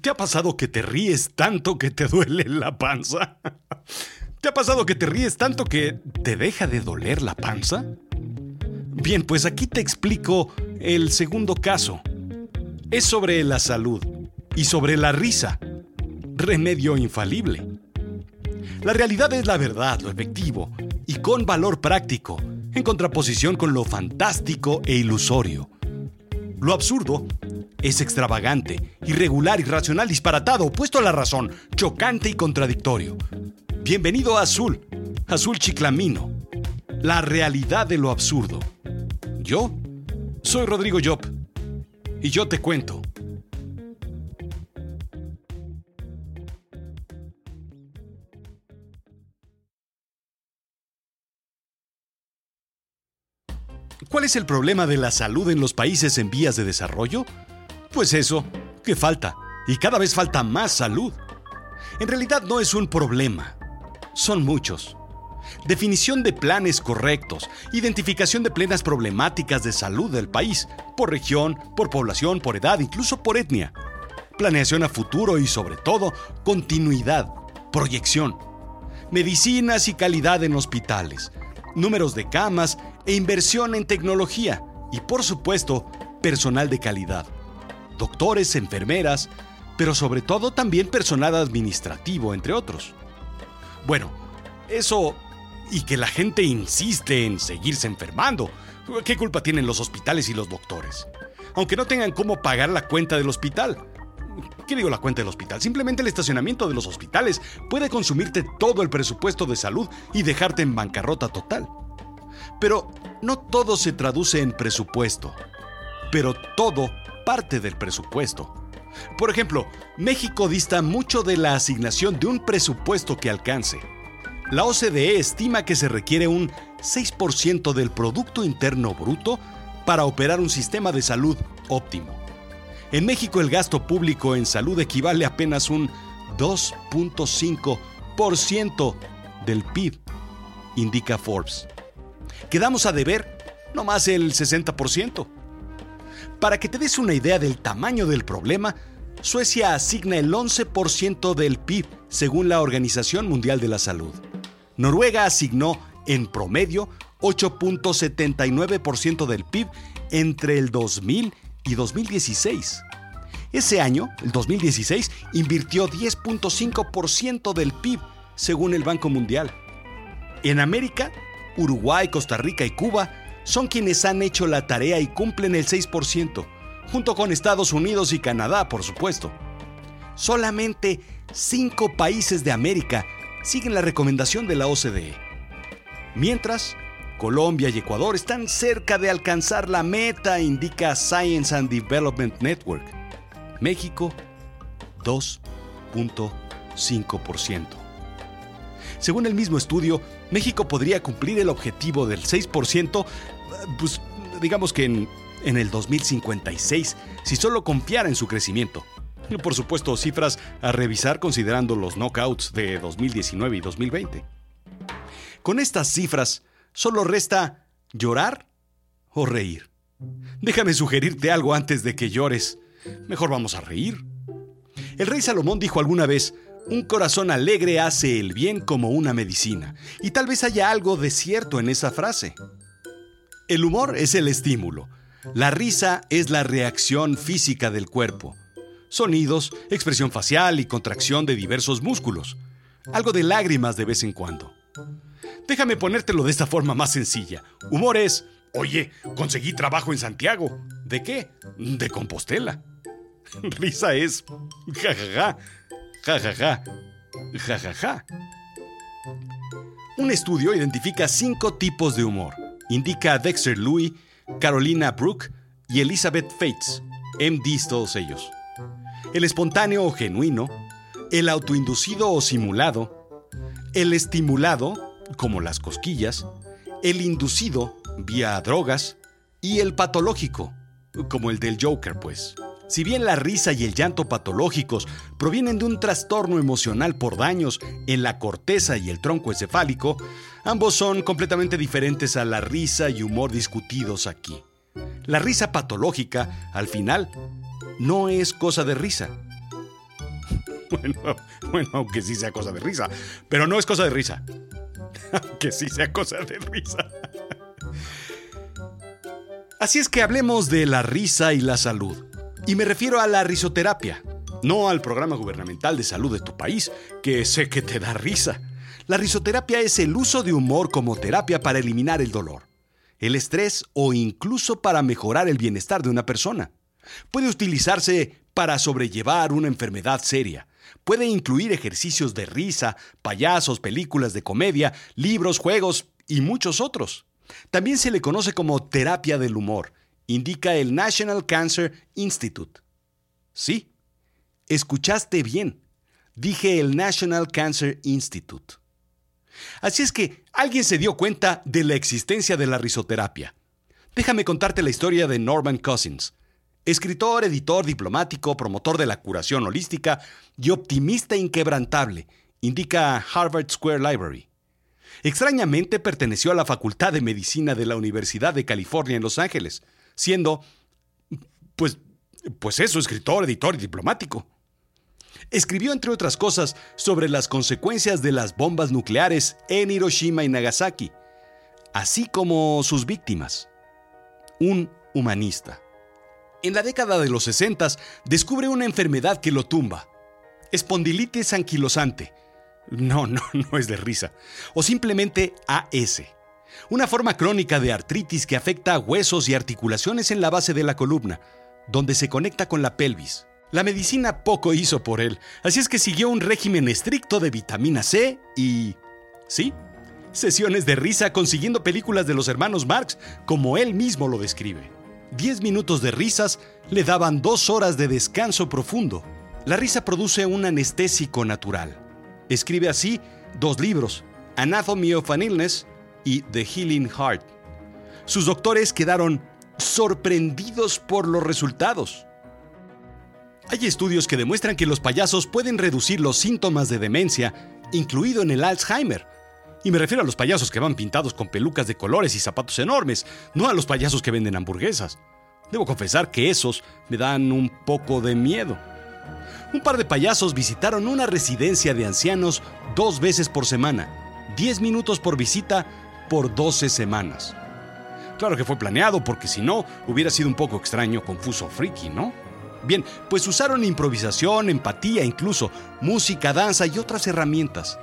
¿Te ha pasado que te ríes tanto que te duele la panza? ¿Te ha pasado que te ríes tanto que te deja de doler la panza? Bien, pues aquí te explico el segundo caso. Es sobre la salud y sobre la risa. Remedio infalible. La realidad es la verdad, lo efectivo y con valor práctico, en contraposición con lo fantástico e ilusorio. Lo absurdo es extravagante, irregular, irracional, disparatado, opuesto a la razón, chocante y contradictorio. Bienvenido a Azul, Azul Chiclamino, la realidad de lo absurdo. Yo soy Rodrigo Job y yo te cuento. ¿Cuál es el problema de la salud en los países en vías de desarrollo? Pues eso, que falta, y cada vez falta más salud. En realidad no es un problema, son muchos. Definición de planes correctos, identificación de plenas problemáticas de salud del país, por región, por población, por edad, incluso por etnia. Planeación a futuro y sobre todo, continuidad, proyección. Medicinas y calidad en hospitales, números de camas e inversión en tecnología y por supuesto personal de calidad. Doctores, enfermeras, pero sobre todo también personal administrativo, entre otros. Bueno, eso y que la gente insiste en seguirse enfermando. ¿Qué culpa tienen los hospitales y los doctores? Aunque no tengan cómo pagar la cuenta del hospital. ¿Qué digo la cuenta del hospital? Simplemente el estacionamiento de los hospitales puede consumirte todo el presupuesto de salud y dejarte en bancarrota total. Pero no todo se traduce en presupuesto, pero todo parte del presupuesto. Por ejemplo, México dista mucho de la asignación de un presupuesto que alcance. La OCDE estima que se requiere un 6% del Producto Interno Bruto para operar un sistema de salud óptimo. En México el gasto público en salud equivale a apenas un 2.5% del PIB, indica Forbes quedamos a deber no más el 60%. Para que te des una idea del tamaño del problema, Suecia asigna el 11% del PIB según la Organización Mundial de la Salud. Noruega asignó en promedio 8.79% del PIB entre el 2000 y 2016. Ese año, el 2016, invirtió 10.5% del PIB según el Banco Mundial. En América, Uruguay, Costa Rica y Cuba son quienes han hecho la tarea y cumplen el 6%, junto con Estados Unidos y Canadá, por supuesto. Solamente cinco países de América siguen la recomendación de la OCDE. Mientras, Colombia y Ecuador están cerca de alcanzar la meta, indica Science and Development Network. México, 2.5%. Según el mismo estudio, México podría cumplir el objetivo del 6%, pues digamos que en, en el 2056, si solo confiara en su crecimiento. Por supuesto, cifras a revisar considerando los knockouts de 2019 y 2020. Con estas cifras, solo resta llorar o reír. Déjame sugerirte algo antes de que llores. Mejor vamos a reír. El rey Salomón dijo alguna vez, un corazón alegre hace el bien como una medicina, y tal vez haya algo de cierto en esa frase. El humor es el estímulo, la risa es la reacción física del cuerpo. Sonidos, expresión facial y contracción de diversos músculos. Algo de lágrimas de vez en cuando. Déjame ponértelo de esta forma más sencilla. Humor es, oye, conseguí trabajo en Santiago. ¿De qué? De Compostela. Risa es, jajaja, Ja, ja, ja. Ja, ja, ja. Un estudio identifica cinco tipos de humor. Indica Dexter Louis, Carolina Brooke y Elizabeth Fates, MDs todos ellos. El espontáneo o genuino, el autoinducido o simulado, el estimulado, como las cosquillas, el inducido, vía drogas, y el patológico, como el del Joker, pues. Si bien la risa y el llanto patológicos provienen de un trastorno emocional por daños en la corteza y el tronco encefálico, ambos son completamente diferentes a la risa y humor discutidos aquí. La risa patológica, al final, no es cosa de risa. Bueno, bueno, aunque sí sea cosa de risa. Pero no es cosa de risa. Aunque sí sea cosa de risa. Así es que hablemos de la risa y la salud. Y me refiero a la risoterapia, no al programa gubernamental de salud de tu país, que sé que te da risa. La risoterapia es el uso de humor como terapia para eliminar el dolor, el estrés o incluso para mejorar el bienestar de una persona. Puede utilizarse para sobrellevar una enfermedad seria. Puede incluir ejercicios de risa, payasos, películas de comedia, libros, juegos y muchos otros. También se le conoce como terapia del humor, indica el National Cancer Institute. Sí, escuchaste bien. Dije el National Cancer Institute. Así es que alguien se dio cuenta de la existencia de la risoterapia. Déjame contarte la historia de Norman Cousins, escritor, editor, diplomático, promotor de la curación holística y optimista inquebrantable, indica Harvard Square Library. Extrañamente perteneció a la Facultad de Medicina de la Universidad de California en Los Ángeles, siendo, pues, pues eso, escritor, editor y diplomático. Escribió, entre otras cosas, sobre las consecuencias de las bombas nucleares en Hiroshima y Nagasaki, así como sus víctimas. Un humanista. En la década de los 60 descubre una enfermedad que lo tumba. Espondilitis anquilosante. No, no, no es de risa. O simplemente AS. Una forma crónica de artritis que afecta a huesos y articulaciones en la base de la columna, donde se conecta con la pelvis. La medicina poco hizo por él, así es que siguió un régimen estricto de vitamina C y... ¿Sí? Sesiones de risa consiguiendo películas de los hermanos Marx, como él mismo lo describe. Diez minutos de risas le daban dos horas de descanso profundo. La risa produce un anestésico natural. Escribe así dos libros, Anatomy of an Illness y The Healing Heart. Sus doctores quedaron sorprendidos por los resultados. Hay estudios que demuestran que los payasos pueden reducir los síntomas de demencia, incluido en el Alzheimer. Y me refiero a los payasos que van pintados con pelucas de colores y zapatos enormes, no a los payasos que venden hamburguesas. Debo confesar que esos me dan un poco de miedo. Un par de payasos visitaron una residencia de ancianos dos veces por semana, 10 minutos por visita por 12 semanas. Claro que fue planeado porque si no, hubiera sido un poco extraño, confuso, friki, ¿no? Bien, pues usaron improvisación, empatía, incluso música, danza y otras herramientas.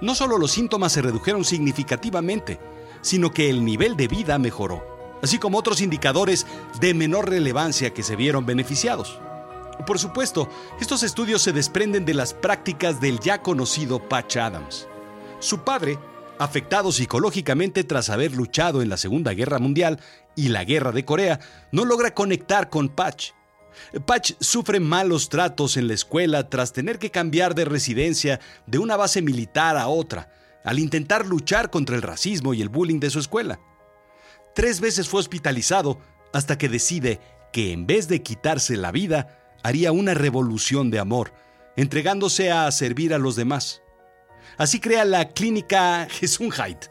No solo los síntomas se redujeron significativamente, sino que el nivel de vida mejoró, así como otros indicadores de menor relevancia que se vieron beneficiados. Por supuesto, estos estudios se desprenden de las prácticas del ya conocido Patch Adams. Su padre, afectado psicológicamente tras haber luchado en la Segunda Guerra Mundial y la Guerra de Corea, no logra conectar con Patch Patch sufre malos tratos en la escuela tras tener que cambiar de residencia de una base militar a otra, al intentar luchar contra el racismo y el bullying de su escuela. Tres veces fue hospitalizado hasta que decide que en vez de quitarse la vida, haría una revolución de amor, entregándose a servir a los demás. Así crea la clínica Gesundheit.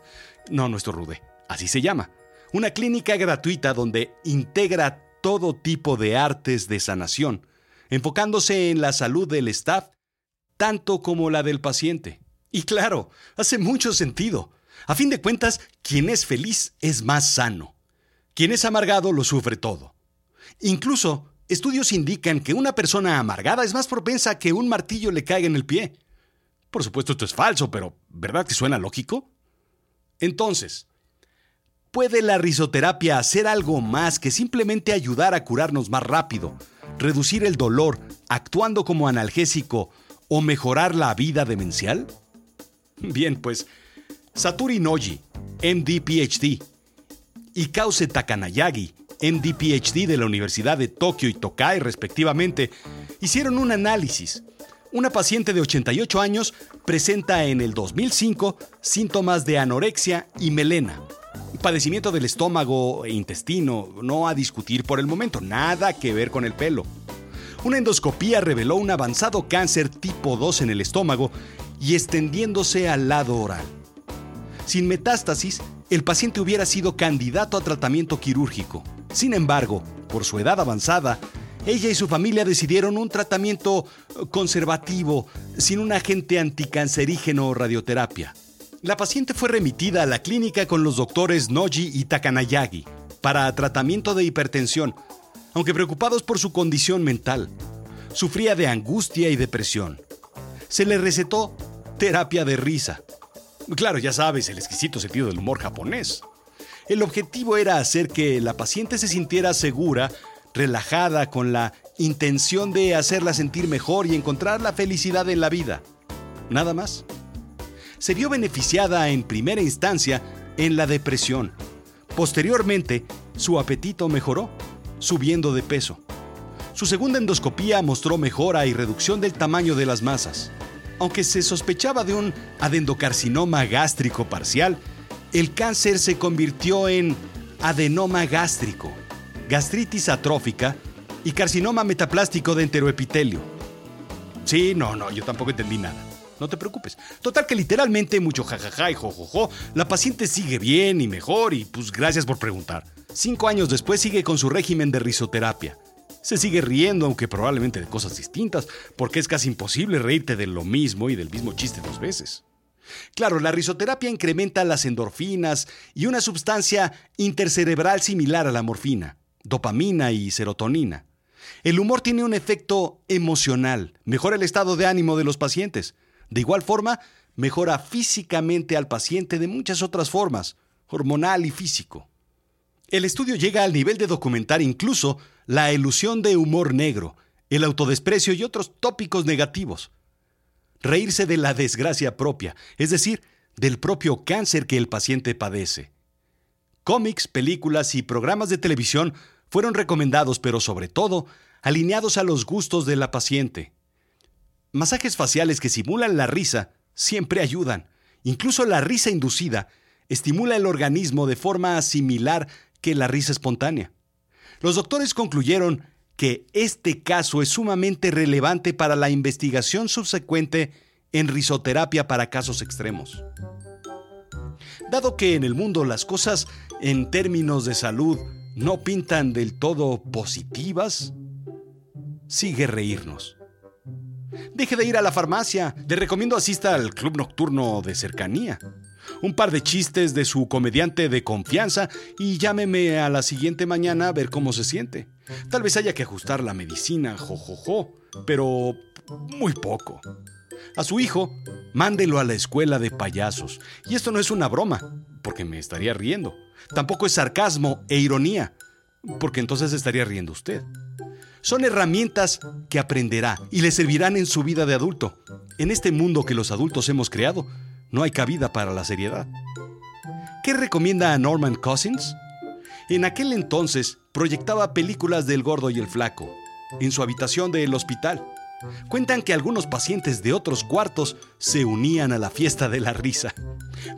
No, nuestro Rude, así se llama. Una clínica gratuita donde integra todo tipo de artes de sanación, enfocándose en la salud del staff tanto como la del paciente. Y claro, hace mucho sentido. A fin de cuentas, quien es feliz es más sano. Quien es amargado lo sufre todo. Incluso, estudios indican que una persona amargada es más propensa a que un martillo le caiga en el pie. Por supuesto, esto es falso, pero ¿verdad que suena lógico? Entonces, ¿Puede la risoterapia hacer algo más que simplemente ayudar a curarnos más rápido, reducir el dolor actuando como analgésico o mejorar la vida demencial? Bien, pues Saturi Noji, MD PhD, y Kause Takanayagi, MD PhD de la Universidad de Tokio y Tokai respectivamente, hicieron un análisis. Una paciente de 88 años presenta en el 2005 síntomas de anorexia y melena padecimiento del estómago e intestino, no a discutir por el momento, nada que ver con el pelo. Una endoscopía reveló un avanzado cáncer tipo 2 en el estómago y extendiéndose al lado oral. Sin metástasis, el paciente hubiera sido candidato a tratamiento quirúrgico. Sin embargo, por su edad avanzada, Ella y su familia decidieron un tratamiento conservativo, sin un agente anticancerígeno o radioterapia. La paciente fue remitida a la clínica con los doctores Noji y Takanayagi para tratamiento de hipertensión, aunque preocupados por su condición mental. Sufría de angustia y depresión. Se le recetó terapia de risa. Claro, ya sabes, el exquisito sentido del humor japonés. El objetivo era hacer que la paciente se sintiera segura, relajada, con la intención de hacerla sentir mejor y encontrar la felicidad en la vida. Nada más. Se vio beneficiada en primera instancia en la depresión. Posteriormente, su apetito mejoró, subiendo de peso. Su segunda endoscopía mostró mejora y reducción del tamaño de las masas. Aunque se sospechaba de un adendocarcinoma gástrico parcial, el cáncer se convirtió en adenoma gástrico, gastritis atrófica y carcinoma metaplástico de enteroepitelio. Sí, no, no, yo tampoco entendí nada. No te preocupes. Total que literalmente mucho jajaja y jojojo, la paciente sigue bien y mejor y pues gracias por preguntar. Cinco años después sigue con su régimen de risoterapia. Se sigue riendo, aunque probablemente de cosas distintas, porque es casi imposible reírte de lo mismo y del mismo chiste dos veces. Claro, la risoterapia incrementa las endorfinas y una sustancia intercerebral similar a la morfina, dopamina y serotonina. El humor tiene un efecto emocional, mejora el estado de ánimo de los pacientes. De igual forma, mejora físicamente al paciente de muchas otras formas, hormonal y físico. El estudio llega al nivel de documentar incluso la ilusión de humor negro, el autodesprecio y otros tópicos negativos reírse de la desgracia propia, es decir, del propio cáncer que el paciente padece. Cómics, películas y programas de televisión fueron recomendados, pero sobre todo, alineados a los gustos de la paciente. Masajes faciales que simulan la risa siempre ayudan. Incluso la risa inducida estimula el organismo de forma similar que la risa espontánea. Los doctores concluyeron que este caso es sumamente relevante para la investigación subsecuente en risoterapia para casos extremos. Dado que en el mundo las cosas en términos de salud no pintan del todo positivas, sigue reírnos. Deje de ir a la farmacia. Le recomiendo asista al club nocturno de cercanía un par de chistes de su comediante de confianza y llámeme a la siguiente mañana a ver cómo se siente. Tal vez haya que ajustar la medicina, jojojo, pero muy poco. A su hijo, mándelo a la escuela de payasos. Y esto no es una broma, porque me estaría riendo. Tampoco es sarcasmo e ironía, porque entonces estaría riendo usted. Son herramientas que aprenderá y le servirán en su vida de adulto. En este mundo que los adultos hemos creado, no hay cabida para la seriedad. ¿Qué recomienda a Norman Cousins? En aquel entonces proyectaba películas del gordo y el flaco, en su habitación del hospital. Cuentan que algunos pacientes de otros cuartos se unían a la fiesta de la risa.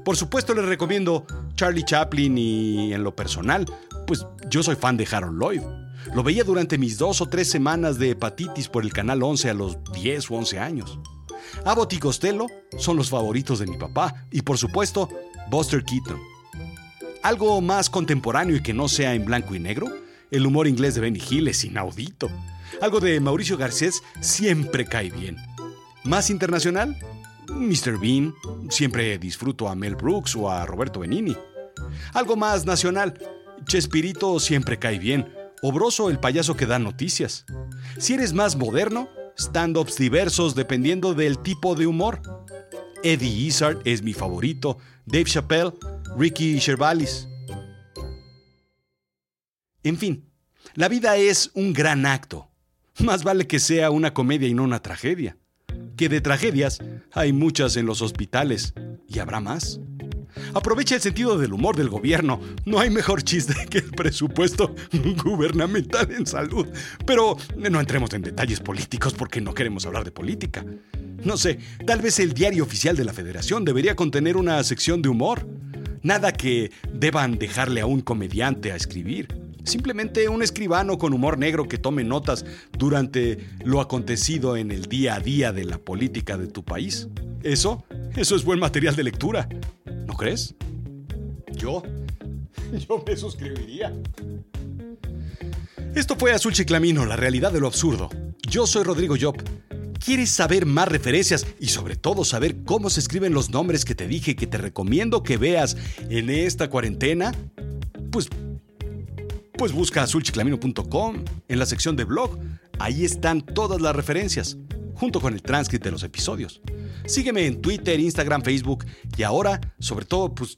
Por supuesto les recomiendo Charlie Chaplin y en lo personal, pues yo soy fan de Harold Lloyd. Lo veía durante mis dos o tres semanas de hepatitis por el Canal 11 a los 10 o 11 años. Abbott y Costello son los favoritos de mi papá y por supuesto Buster Keaton. Algo más contemporáneo y que no sea en blanco y negro, el humor inglés de Benny Hill es inaudito. Algo de Mauricio Garcés siempre cae bien. Más internacional, Mr. Bean, siempre disfruto a Mel Brooks o a Roberto Benini. Algo más nacional, Chespirito siempre cae bien, Obroso el payaso que da noticias. Si eres más moderno, stand-ups diversos dependiendo del tipo de humor. Eddie Izzard es mi favorito, Dave Chappelle, Ricky Gervais. En fin, la vida es un gran acto. Más vale que sea una comedia y no una tragedia. Que de tragedias hay muchas en los hospitales y habrá más. Aprovecha el sentido del humor del gobierno. No hay mejor chiste que el presupuesto gubernamental en salud. Pero no entremos en detalles políticos porque no queremos hablar de política. No sé, tal vez el diario oficial de la federación debería contener una sección de humor. Nada que deban dejarle a un comediante a escribir. Simplemente un escribano con humor negro que tome notas durante lo acontecido en el día a día de la política de tu país. Eso, eso es buen material de lectura. ¿No crees? Yo, yo me suscribiría. Esto fue Azul Chiclamino, la realidad de lo absurdo. Yo soy Rodrigo Job. ¿Quieres saber más referencias y sobre todo saber cómo se escriben los nombres que te dije que te recomiendo que veas en esta cuarentena? Pues, pues busca azulchiclamino.com en la sección de blog. Ahí están todas las referencias, junto con el transcript de los episodios. Sígueme en Twitter, Instagram, Facebook y ahora, sobre todo, pues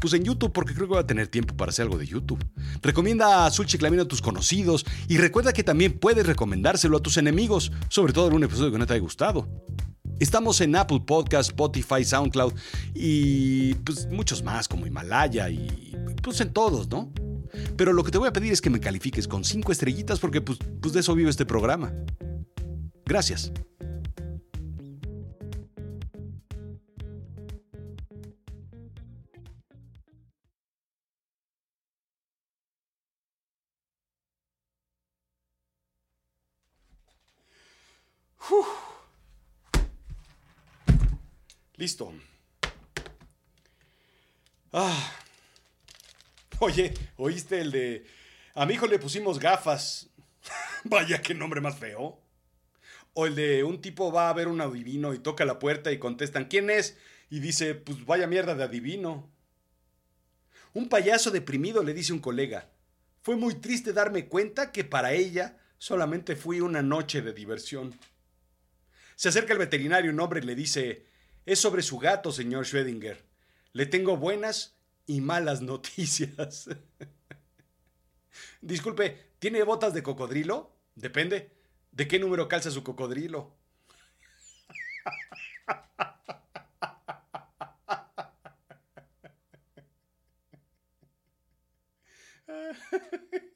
pues en YouTube, porque creo que voy a tener tiempo para hacer algo de YouTube. Recomienda a Azul Chiclamino a tus conocidos y recuerda que también puedes recomendárselo a tus enemigos, sobre todo en un episodio que no te haya gustado. Estamos en Apple Podcast, Spotify, SoundCloud y pues muchos más como Himalaya y pues en todos, ¿no? Pero lo que te voy a pedir es que me califiques con cinco estrellitas porque pues, pues de eso vive este programa. Gracias. Listo. Ah. Oye, ¿oíste el de... A mi hijo le pusimos gafas. Vaya, qué nombre más feo. O el de un tipo va a ver un adivino y toca la puerta y contestan, ¿quién es? Y dice, pues vaya mierda de adivino. Un payaso deprimido le dice un colega, fue muy triste darme cuenta que para ella solamente fui una noche de diversión. Se acerca el veterinario, un hombre, y le dice, es sobre su gato, señor Schrödinger. Le tengo buenas y malas noticias. Disculpe, ¿tiene botas de cocodrilo? Depende. ¿De qué número calza su cocodrilo?